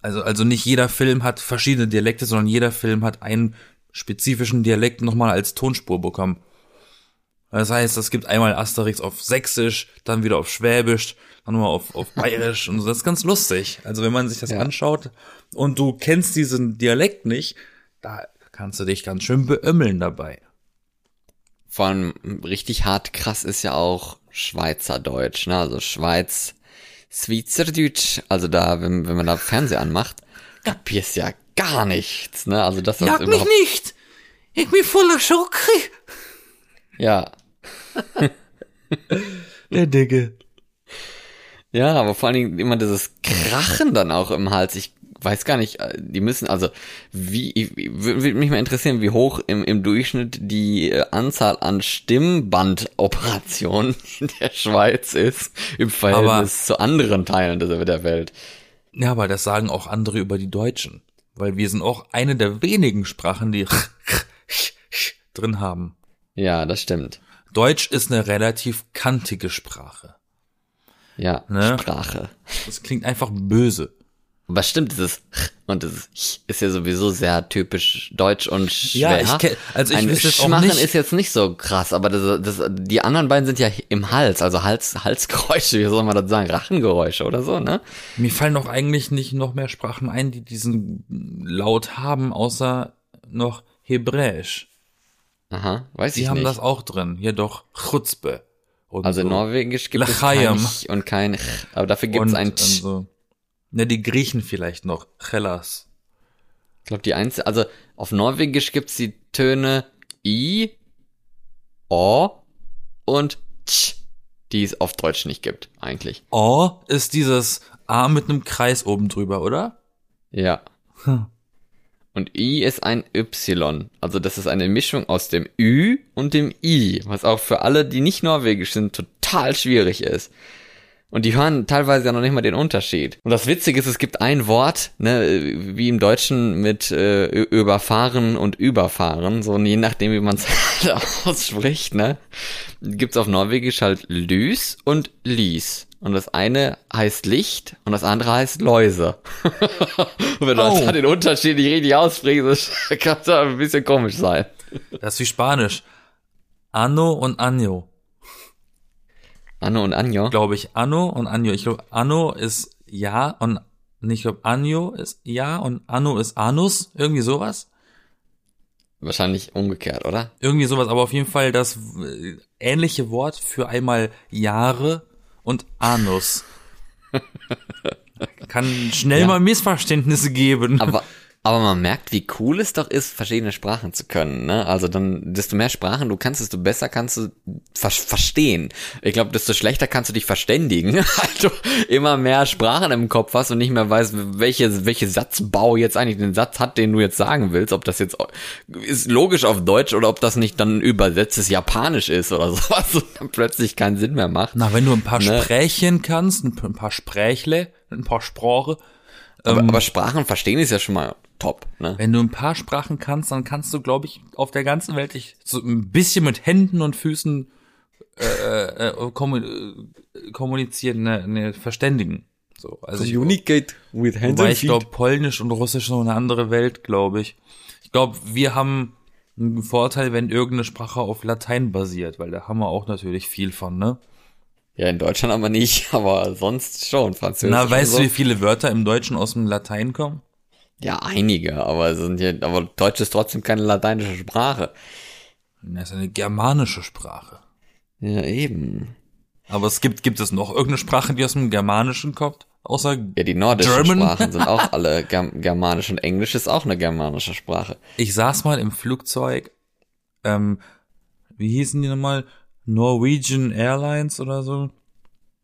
Also, also nicht jeder Film hat verschiedene Dialekte, sondern jeder Film hat einen spezifischen Dialekt nochmal als Tonspur bekommen. Das heißt, es gibt einmal Asterix auf Sächsisch, dann wieder auf Schwäbisch, dann nochmal auf, auf Bayerisch und so. Das ist ganz lustig. Also wenn man sich das Ja. anschaut und du kennst diesen Dialekt nicht, da kannst du dich ganz schön beömmeln dabei. Vor allem richtig hart krass ist ja auch Schweizerdeutsch, ne? Also Schweiz, Schweizerdeutsch. Also da, wenn, wenn man da Fernseher anmacht, *laughs* kapierst ja gar nichts, ne? Also das ist überhaupt, nicht! Ich bin voller Schocke! ja. *laughs* Der Digge. Ja, aber vor allen Dingen immer dieses Krachen dann auch im Hals. Ich weiß gar nicht, äh, die müssen, also wie, würde mich mal interessieren, wie hoch im, im Durchschnitt die äh, Anzahl an Stimmbandoperationen *laughs* in der Schweiz ist im Verhältnis zu anderen Teilen der, der Welt. Ja, aber das sagen auch andere über die Deutschen. Weil wir sind auch eine der wenigen Sprachen, die *laughs* drin haben. Ja, das stimmt. Deutsch ist eine relativ kantige Sprache. Ja, Ne? Sprache. Das klingt einfach böse. Aber stimmt, dieses und dieses ist ja sowieso sehr typisch deutsch und Ja, schwer. ich kenn- also ich Ein wüsste jetzt auch nicht- ist jetzt nicht so krass, aber das, das, die anderen beiden sind ja im Hals, also Hals, Halsgeräusche, *laughs* wie soll man das sagen, Rachengeräusche oder so, ne? Mir fallen auch eigentlich nicht noch mehr Sprachen ein, die diesen Laut haben, außer noch Hebräisch. Aha, weiß Die ich haben nicht. das auch drin. Hier doch Chutzpe. Also in so. Norwegisch gibt L'chaim. es kein und kein Ch, aber dafür gibt es ein und so. Ne, die Griechen vielleicht noch. Chelas. Ich glaube, die einzige, also auf Norwegisch gibt's die Töne I, O und Ch, die es auf Deutsch nicht gibt, eigentlich. O ist dieses A mit einem Kreis oben drüber, oder? Ja. Hm. Und I ist ein Y. Also das ist eine Mischung aus dem Ü und dem I, was auch für alle, die nicht norwegisch sind, total schwierig ist. Und die hören teilweise ja noch nicht mal den Unterschied. Und das Witzige ist, es gibt ein Wort, ne, wie im Deutschen mit äh, überfahren und überfahren, so und je nachdem, wie man es *laughs* ausspricht, ne, gibt's auf Norwegisch halt Lys und Lies. Und das eine heißt Licht und das andere heißt Läuse. *laughs* und wenn du Oh. das den Unterschied nicht richtig aussprichst, das *laughs* kann das ein bisschen komisch sein. Das ist wie Spanisch. Anno und Año. Anno und Anjo. Glaube ich. Anno und Año. Ich glaube, Anno ist Ja und ich glaube, Año ist Ja und Anno ist Anus. Irgendwie sowas. Wahrscheinlich umgekehrt, oder? Irgendwie sowas, aber auf jeden Fall das äh, ähnliche Wort für einmal Jahre und Anus. *laughs* Kann schnell Ja. mal Missverständnisse geben. Aber, aber man merkt, wie cool es doch ist, verschiedene Sprachen zu können. Ne? Also dann, desto mehr Sprachen du kannst, desto besser kannst du ver verstehen. Ich glaube, desto schlechter kannst du dich verständigen, *laughs* weil du immer mehr Sprachen im Kopf hast und nicht mehr weißt, welche, welche Satzbau jetzt eigentlich den Satz hat, den du jetzt sagen willst. Ob das jetzt ist logisch auf Deutsch oder ob das nicht dann übersetztes Japanisch ist oder *laughs* sowas und dann plötzlich keinen Sinn mehr macht. Na, wenn du ein paar Ne? Sprächchen kannst, ein paar- Sprächle, ein paar Sprache, Aber, aber Sprachen verstehen ist ja schon mal top. Ne? wenn du ein paar Sprachen kannst, dann kannst du, glaube ich, auf der ganzen Welt dich so ein bisschen mit Händen und Füßen äh, äh, kommu äh, kommunizieren, ne, ne, verständigen. So, also ich, Communicate with hands Wobei ich glaube, Polnisch und Russisch noch eine andere Welt, glaube ich. Ich glaube, wir haben einen Vorteil, wenn irgendeine Sprache auf Latein basiert, weil da haben wir auch natürlich viel von, ne? Ja, in Deutschland aber nicht, *laughs* aber sonst schon. Französisch. Na, weißt und du, so. wie viele Wörter im Deutschen aus dem Latein kommen? Ja, einige, aber es sind ja, aber Deutsch ist trotzdem keine lateinische Sprache. Das ist eine germanische Sprache. Ja, eben. Aber es gibt, gibt es noch irgendeine Sprache, die aus dem Germanischen kommt? Außer, Ja, die nordischen German? Sprachen sind auch *laughs* alle Germ germanisch und Englisch ist auch eine germanische Sprache. ich saß mal im Flugzeug, ähm, wie hießen die nochmal? Norwegian Airlines oder so?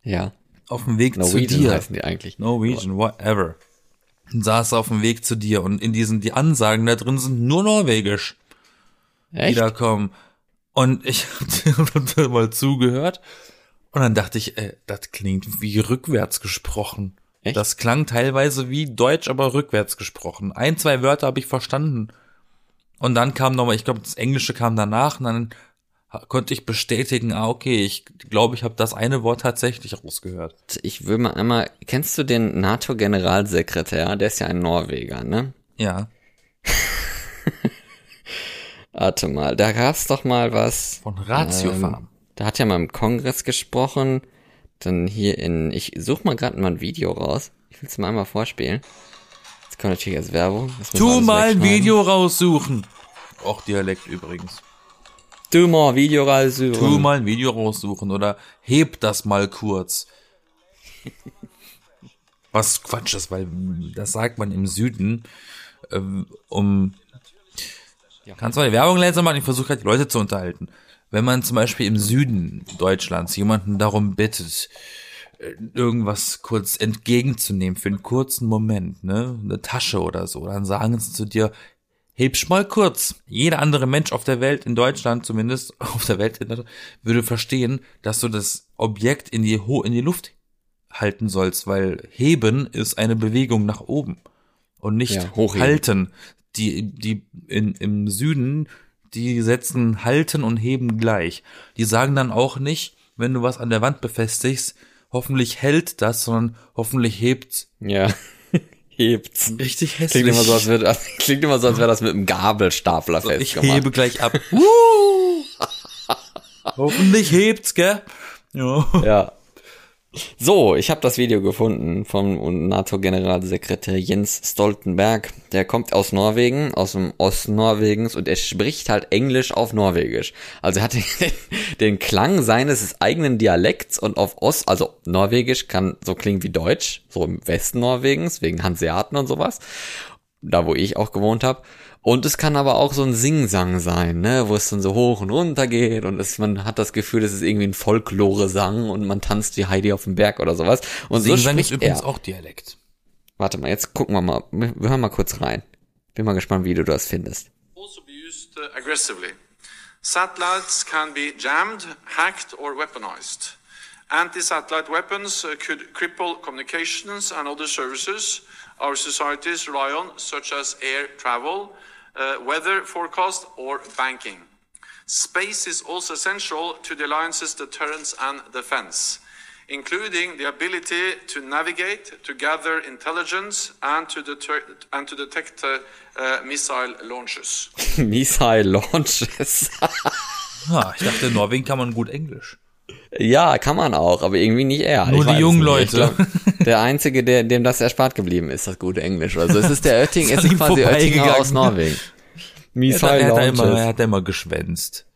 Ja, Auf dem Weg zu Norwegian dir. heißen die eigentlich. Norwegian, whatever. Und saß auf dem Weg zu dir und in diesen, die Ansagen da drin sind nur Norwegisch, die Echt? da kommen. Und ich *laughs* hab da mal zugehört und dann dachte ich, äh, das klingt wie rückwärts gesprochen. Echt? Das klang teilweise wie Deutsch, aber rückwärts gesprochen. Ein, zwei Wörter habe ich verstanden. Und dann kam nochmal, ich glaube, das Englische kam danach und dann konnte ich bestätigen, ah, okay, ich glaube, ich habe das eine Wort tatsächlich rausgehört. Ich will mal einmal, kennst du den NATO-Generalsekretär? Der ist ja ein Norweger, ne? Ja. *laughs* Warte mal, da gab's doch mal was. Von Ratio Farm. Da hat ja mal im Kongress gesprochen. Dann hier in, ich such mal gerade mal ein Video raus. Ich will's mal einmal vorspielen. Jetzt kommt natürlich als Werbung. Das Tu mal ein. Video raussuchen. Auch Dialekt übrigens. Tu mal Video raussuchen. Tu mal ein Video raussuchen oder heb das mal kurz. Was Quatsch ist, weil das sagt man im Süden, ähm, um Kannst du mal die Werbung leiser machen? Ich versuche halt die Leute zu unterhalten. Wenn man zum Beispiel im Süden Deutschlands jemanden darum bittet, äh, irgendwas kurz entgegenzunehmen für einen kurzen Moment, ne, eine Tasche oder so, dann sagen sie zu dir, hebsch mal kurz. Jeder andere Mensch auf der Welt, in Deutschland zumindest, *laughs* auf der Welt, würde verstehen, dass du das Objekt in die, Ho in die Luft halten sollst, weil heben ist eine Bewegung nach oben. und nicht Ja, halten. Die, die in, im Süden, die setzen halten und heben gleich. Die sagen dann auch nicht, wenn du was an der Wand befestigst, hoffentlich hält das, sondern hoffentlich hebt Ja. Hebt's. richtig hässlich. *laughs* Klingt immer so, als wäre klingt immer so, als wäre das mit einem Gabelstapler ich festgemacht. hebe gleich ab. *laughs* Hoffentlich hebt's, gell? Ja. Ja. So, ich habe das Video gefunden vom NATO-Generalsekretär Jens Stoltenberg. Der kommt aus Norwegen, aus dem Osten Norwegens und er spricht halt Englisch auf Norwegisch. Also er hat den, *laughs* den Klang seines eigenen Dialekts und auf Ost, also Norwegisch kann so klingen wie Deutsch, so im Westen Norwegens, wegen Hanseaten und sowas. Da, wo ich auch gewohnt habe. Und es kann aber auch so ein Singsang sein, ne, wo es dann so hoch und runter geht und es, man hat das Gefühl, es ist irgendwie ein Folklore-Sang und man tanzt wie Heidi auf dem Berg oder sowas. Und so Singsang ist spricht übrigens er. auch Dialekt. Warte mal, jetzt gucken wir mal, wir wir hören mal kurz rein. Bin mal gespannt, wie du das findest. also be used uh, aggressively. Satellites can be jammed, hacked, or weaponized. Anti satellite weapons uh, could cripple communications and other services our societies rely on, such as air travel, uh, weather forecast, or banking. Space is also essential to the alliance's deterrence and defense, including the ability to navigate, to gather intelligence, and to, deter- and to detect uh, uh, missile launches. *laughs* Missile Launches. *laughs* Ah, ich dachte, in Norwegen kann man gut Englisch. Ja, kann man auch, aber irgendwie nicht er. Nur Ich die jungen Leute. glaub, *laughs* der einzige, der, dem das erspart geblieben ist, das gute Englisch. Also es ist der *laughs* Oetting, es ist quasi Oettinger aus Norwegen. Hat, *laughs* Missile er, hat immer, er hat immer geschwänzt.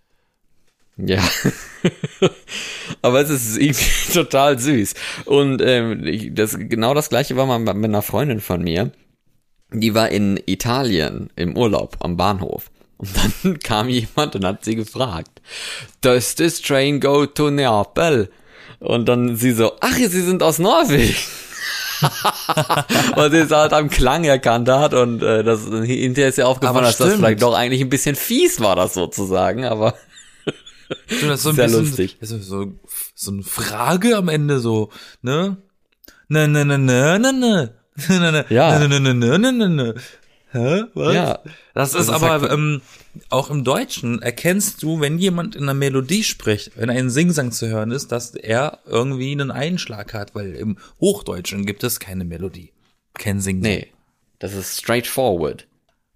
Ja. Aber es ist irgendwie total süß. Und ähm, ich- das, genau das gleiche war mal mit einer Freundin von mir. Die war in Italien im Urlaub am Bahnhof. Und dann *laughs* kam jemand und hat sie gefragt, Does this train go to Neapel? Und dann sie so, ach, Sie sind aus Norwegen. *laughs* und sie es halt am Klang erkannt hat und äh, das hinterher ist ja aufgefallen, dass das stimmt. vielleicht doch eigentlich ein bisschen fies war, das sozusagen, aber So, das ist so ein *laughs* Sehr bisschen, lustig. Das ist so, so eine Frage am Ende so, ne? Ne, ne, ne, ne, ne, ne. Ne, ne, Ja. Ne, ne, ne, ne, ne, ne, ne. Hä? Was? Ja. Das ist Das ist aber ähm, auch im Deutschen erkennst du, wenn jemand in einer Melodie spricht, wenn ein Singsang zu hören ist, dass er irgendwie einen Einschlag hat, weil im Hochdeutschen gibt es keine Melodie. Kein Singsang. nee, das ist straightforward.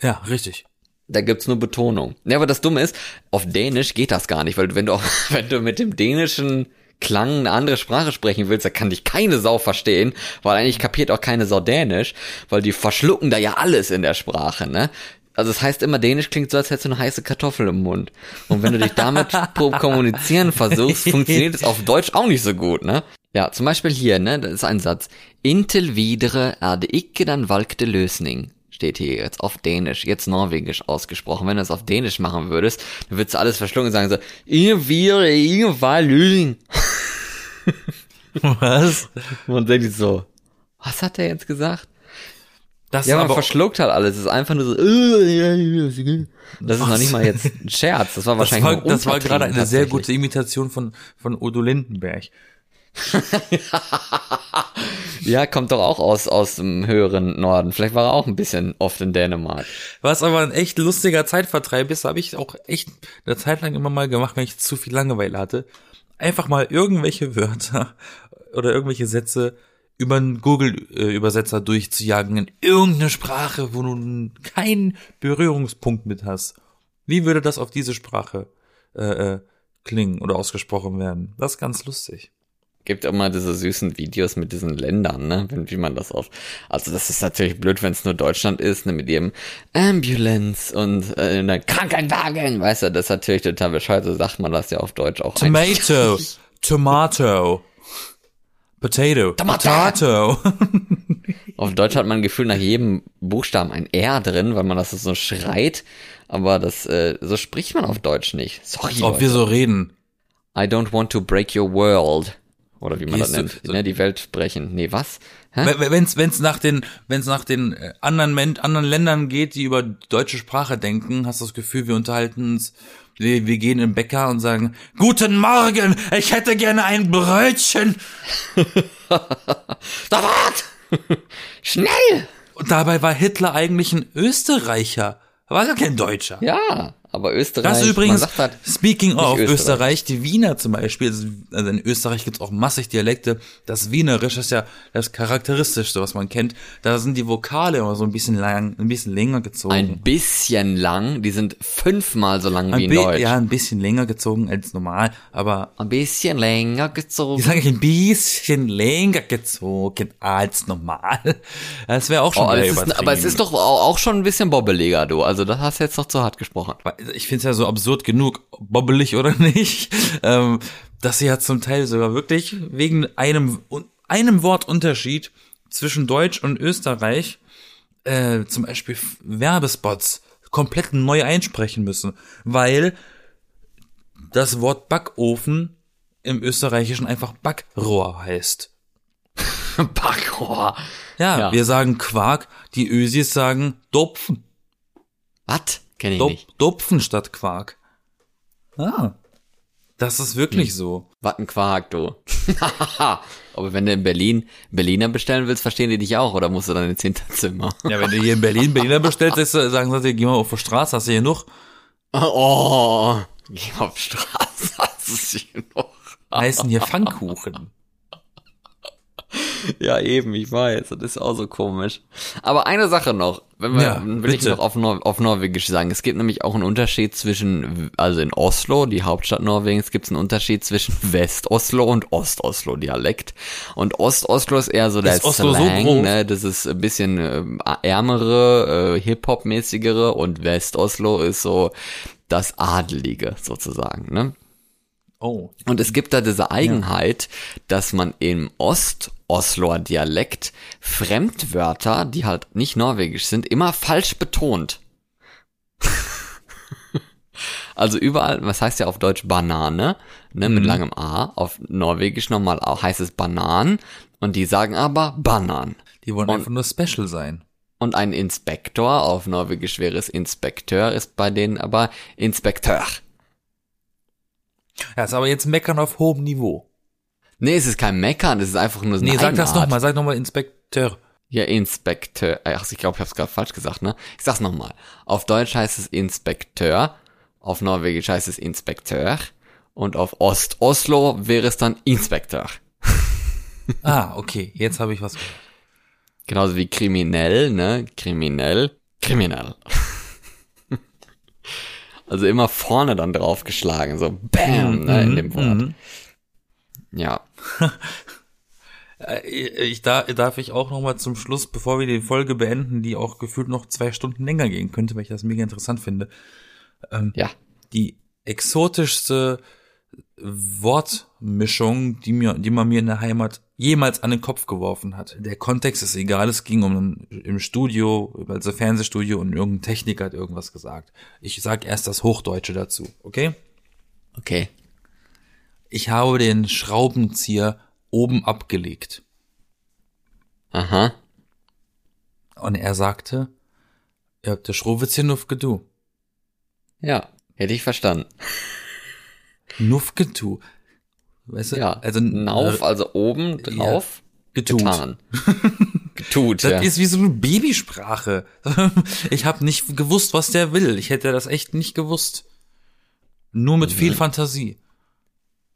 Ja, richtig. Da gibt's nur Betonung. Ja, aber das Dumme ist, auf Dänisch geht das gar nicht, weil wenn du, auch, *laughs* wenn du mit dem dänischen Klang eine andere Sprache sprechen willst, da kann dich keine Sau verstehen, weil eigentlich kapiert auch keine Sau Dänisch, weil die verschlucken da ja alles in der Sprache, ne? Also es heißt immer, Dänisch klingt so, als hättest du eine heiße Kartoffel im Mund. Und wenn du dich damit *laughs* kommunizieren versuchst, funktioniert es auf Deutsch auch nicht so gut, ne? Ja, zum Beispiel hier, ne, das ist ein Satz. Intil videre er det ikke den valgte Lösning. Steht hier jetzt auf Dänisch, jetzt Norwegisch ausgesprochen. Wenn du es auf Dänisch machen würdest, dann würdest du alles verschlungen und sagen so, war Lösung. *laughs* Was? Und denkt sich so, was hat er jetzt gesagt? Das Ja, man verschluckt halt alles. Es ist einfach nur so, äh, das ist noch nicht mal jetzt ein *laughs* Scherz. Das war Das wahrscheinlich war, nur das war gerade eine sehr gute Imitation von, von Udo Lindenberg. *laughs* Ja, kommt doch auch aus, aus dem höheren Norden. Vielleicht war er auch ein bisschen oft in Dänemark. Was aber ein echt lustiger Zeitvertreib ist, habe ich auch echt eine Zeit lang immer mal gemacht, wenn ich zu viel Langeweile hatte. Einfach mal irgendwelche Wörter *laughs* oder irgendwelche Sätze über einen Google-Übersetzer durchzujagen in irgendeine Sprache, wo du keinen Berührungspunkt mit hast. Wie würde das auf diese Sprache äh, äh, klingen oder ausgesprochen werden? Das ist ganz lustig. Gibt immer diese süßen Videos mit diesen Ländern, ne? Wenn, wie man das auf. Also das ist natürlich blöd, wenn es nur Deutschland ist, ne? Mit ihrem Ambulance und äh, einer Krankenwagen, weißt du, das ist natürlich total bescheuert, so sagt man das ja auf Deutsch auch. Tomato, Tomato, Potato, Tomato. *laughs* Auf Deutsch hat man ein Gefühl nach jedem Buchstaben ein R drin, weil man das so schreit. Aber das, äh, so spricht man auf Deutsch nicht. Sorry, Ob wir Leute. so reden. I don't want to break your world. Oder wie man das Gehst du- nennt. so- ne, die Welt brechen. Nee, was? Wenn- Wenn's, wenn's nach den, wenn's nach den äh, anderen, Men anderen Ländern geht, die über deutsche Sprache denken, hast du das Gefühl, wir unterhalten uns, wir, wir gehen im Bäcker und sagen, Guten Morgen, ich hätte gerne ein Brötchen. *laughs* Da wart! *laughs* Schnell! Und dabei war Hitler eigentlich ein Österreicher. War gar kein Deutscher. Ja, aber Österreich. Das übrigens, halt, speaking of Österreich. Österreich. die Wiener zum Beispiel, also also in Österreich gibt's auch massig Dialekte. Das Wienerisch ist ja das Charakteristischste, was man kennt. Da sind die Vokale immer so ein bisschen lang, ein bisschen länger gezogen. ein bisschen lang. Die sind fünfmal so lang wie Ein in bi- Deutsch. Ja, ein bisschen länger gezogen als normal, aber Ein bisschen länger ich gezogen. sage ein bisschen länger gezogen als normal. Das wäre auch schon Oh, das ist, aber es ist doch auch auch schon ein bisschen bobbeliger, du. Also das hast du jetzt noch zu hart gesprochen. Ich finde es ja so absurd genug, bobbelig oder *laughs* nicht, ähm, dass sie ja zum Teil sogar wirklich wegen einem einem Wortunterschied zwischen Deutsch und Österreich äh, zum Beispiel Werbespots komplett neu einsprechen müssen, weil das Wort Backofen im Österreichischen einfach Backrohr heißt. *laughs* Backrohr. Ja, Ja. wir sagen Quark, die Ösis sagen Dopfen. Was? Kenn ich Dop nicht. Dopfen statt Quark. Ah. Das ist wirklich Hm. so. Was ein Quark, du. *laughs* Aber wenn du in Berlin Berliner bestellen willst, verstehen die dich auch, oder musst du dann ins Hinterzimmer? Ja, wenn du hier in Berlin Berliner bestellst, sagst du- sagen sie, geh mal auf die Straße, hast du hier noch? *laughs* Oh, geh mal auf die Straße, das ist hier noch. Heißen hier Pfannkuchen. *laughs* Ja, eben, ich weiß, das ist auch so komisch. Aber eine Sache noch, wenn wir, Ja, will ich bitte. noch auf, Nor auf Norwegisch sagen. Es gibt nämlich auch einen Unterschied zwischen, also in Oslo, die Hauptstadt Norwegens, gibt es einen Unterschied zwischen West-Oslo und Ost-Oslo-Dialekt. Und Ost-Oslo ist eher so der Ist so Slang, groß? ne? Das ist ein bisschen ähm, ärmere, äh, Hip-Hop-mäßigere und West-Oslo ist so das Adelige sozusagen, ne? Oh. Und es gibt da diese Eigenheit, dass man im Ost-Osloer Dialekt Fremdwörter, die halt nicht norwegisch sind, immer falsch betont. *laughs* also überall, was heißt ja auf Deutsch Banane, ne, mit langem A, auf Norwegisch nochmal auch heißt es Banan und die sagen aber Banan. Die wollen einfach nur special sein. Und ein Inspektor, auf Norwegisch wäre es Inspekteur, ist bei denen aber Inspekteur. Ja, ist aber jetzt Meckern auf hohem Niveau. Nee, es ist kein Meckern, es ist einfach nur so eine Nee, sag das nochmal, sag nochmal Inspekteur. Ja, Inspekteur. Ach, ich glaube, ich habe es gerade falsch gesagt, ne? Ich sag's nochmal. Auf Deutsch heißt es Inspekteur, auf Norwegisch heißt es Inspekteur und auf Ost-Oslo wäre es dann Inspekteur. *laughs* Ah, okay, jetzt habe ich was gehört. Genauso wie kriminell, ne? Kriminell, kriminell. *laughs* also immer vorne dann draufgeschlagen, so bam, ne, in dem Wort. Mhm. Ja. Äh, Ich da, darf ich auch nochmal zum Schluss, bevor wir die Folge beenden, die auch gefühlt noch zwei Stunden länger gehen könnte, weil ich das mega interessant finde. Ja. die exotischste Wortmischung, die mir, die man mir in der Heimat jemals an den Kopf geworfen hat. Der Kontext ist egal, es ging um ein, im Studio, also Fernsehstudio und irgendein Techniker hat irgendwas gesagt. Ich sag erst das Hochdeutsche dazu, okay? Okay. Ich habe den Schraubenzieher oben abgelegt. Aha. Und er sagte, ihr habt der Schraubenzieher du. Ja. Hätte ich verstanden. Du. Weißt du? Ja. also Nauf, äh, also oben drauf. getut. Getan. *laughs* Getut, Das ja. ist wie so eine Babysprache. *laughs* Ich habe nicht gewusst, was der will. Ich hätte das echt nicht gewusst. Nur mit viel Fantasie.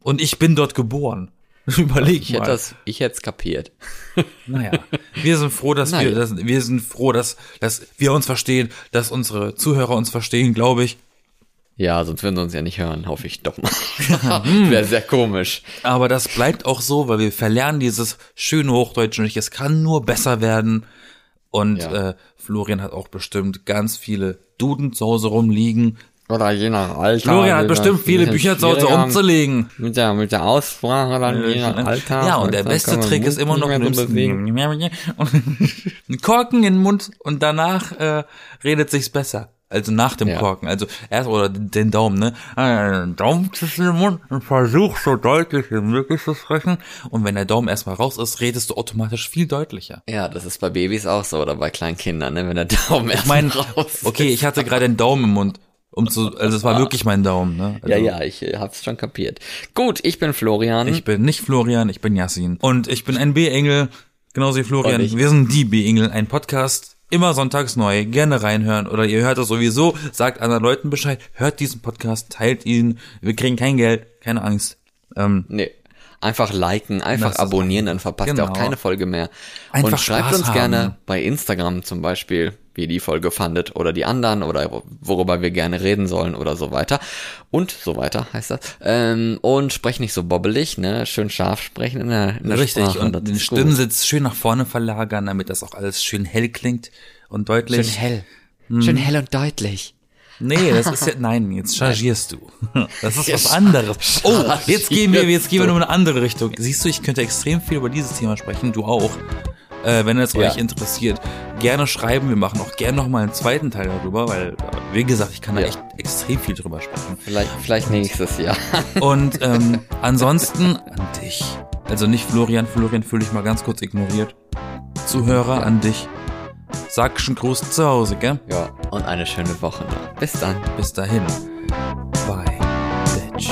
Und ich bin dort geboren. *laughs* Überleg Ich mal. hätte das, ich hätte es kapiert. *laughs* naja, wir sind froh, dass Naja. wir, dass, wir sind froh, dass, dass wir uns verstehen, dass unsere Zuhörer uns verstehen, glaube ich. Ja, sonst würden sie uns ja nicht hören, hoffe ich doch mal. *laughs* Wäre sehr komisch. Aber das bleibt auch so, weil wir verlernen dieses schöne Hochdeutsch nicht. Es kann nur besser werden. Und Ja. äh, Florian hat auch bestimmt ganz viele Duden zu Hause rumliegen. Oder je nach Alter. Florian hat bestimmt ein viele Bücher zu Hause umzulegen. Mit der, mit der Aussprache dann je nach Alter. Ja, und der beste Trick ist immer noch, *laughs* einen Korken in den Mund und danach äh, redet sich's besser. Also nach dem Ja. Korken. Also erst oder den Daumen, ne? Äh, Daumen zwischen den Mund und versuch so deutlich wie möglich zu sprechen. Und wenn der Daumen erstmal raus ist, redest du automatisch viel deutlicher. Ja, das ist bei Babys auch so oder bei kleinen Kindern, ne? wenn der Daumen erst Ich meine, raus okay, ich hatte gerade den Daumen im Mund. Um zu, also es war *laughs* wirklich mein Daumen, ne? Also, Ja, ja, ich äh, hab's schon kapiert. Gut, ich bin Florian. Ich bin nicht Florian, ich bin Yassin. Und ich bin ein B-Engel, genauso wie Florian. Wir sind die B-Engel, ein Podcast Immer sonntags neu, gerne reinhören oder ihr hört das sowieso, sagt anderen Leuten Bescheid, hört diesen Podcast, teilt ihn, wir kriegen kein Geld, keine Angst. Ähm, Nee. Einfach liken, einfach abonnieren, dann verpasst ihr auch Genau. keine Folge mehr. Einfach und schreibt Spaß uns gerne haben. bei Instagram zum Beispiel, wie ihr die Folge fandet oder die anderen oder worüber wir gerne reden sollen oder so weiter. Und so weiter heißt das. Ähm, und sprecht nicht so bobbelig, ne? Schön scharf sprechen in der, in der richtig, Sprache. und den. Stimmsitz schön nach vorne verlagern, damit das auch alles schön hell klingt und deutlich. Schön hell. Hm. Schön hell und deutlich. Nee, *laughs* das ist ja, nein, jetzt chargierst du. *laughs* Das ist was anderes. Oh, jetzt gehen wir, jetzt gehen wir nur in eine andere Richtung. Siehst du, ich könnte extrem viel über dieses Thema sprechen, du auch. Äh, wenn es Ja. euch interessiert, gerne schreiben. Wir machen auch gerne noch mal einen zweiten Teil darüber, weil, äh, wie gesagt, ich kann da Ja. echt extrem viel drüber sprechen. Vielleicht, vielleicht nächstes Jahr. *laughs* Und ähm, ansonsten an dich. Also nicht Florian, Florian fühle ich mal ganz kurz ignoriert. Zuhörer an dich. Sackschen Gruß zu Hause, gell? Ja, und eine schöne Woche noch. Bis dann. Bis dahin. Bye, bitch.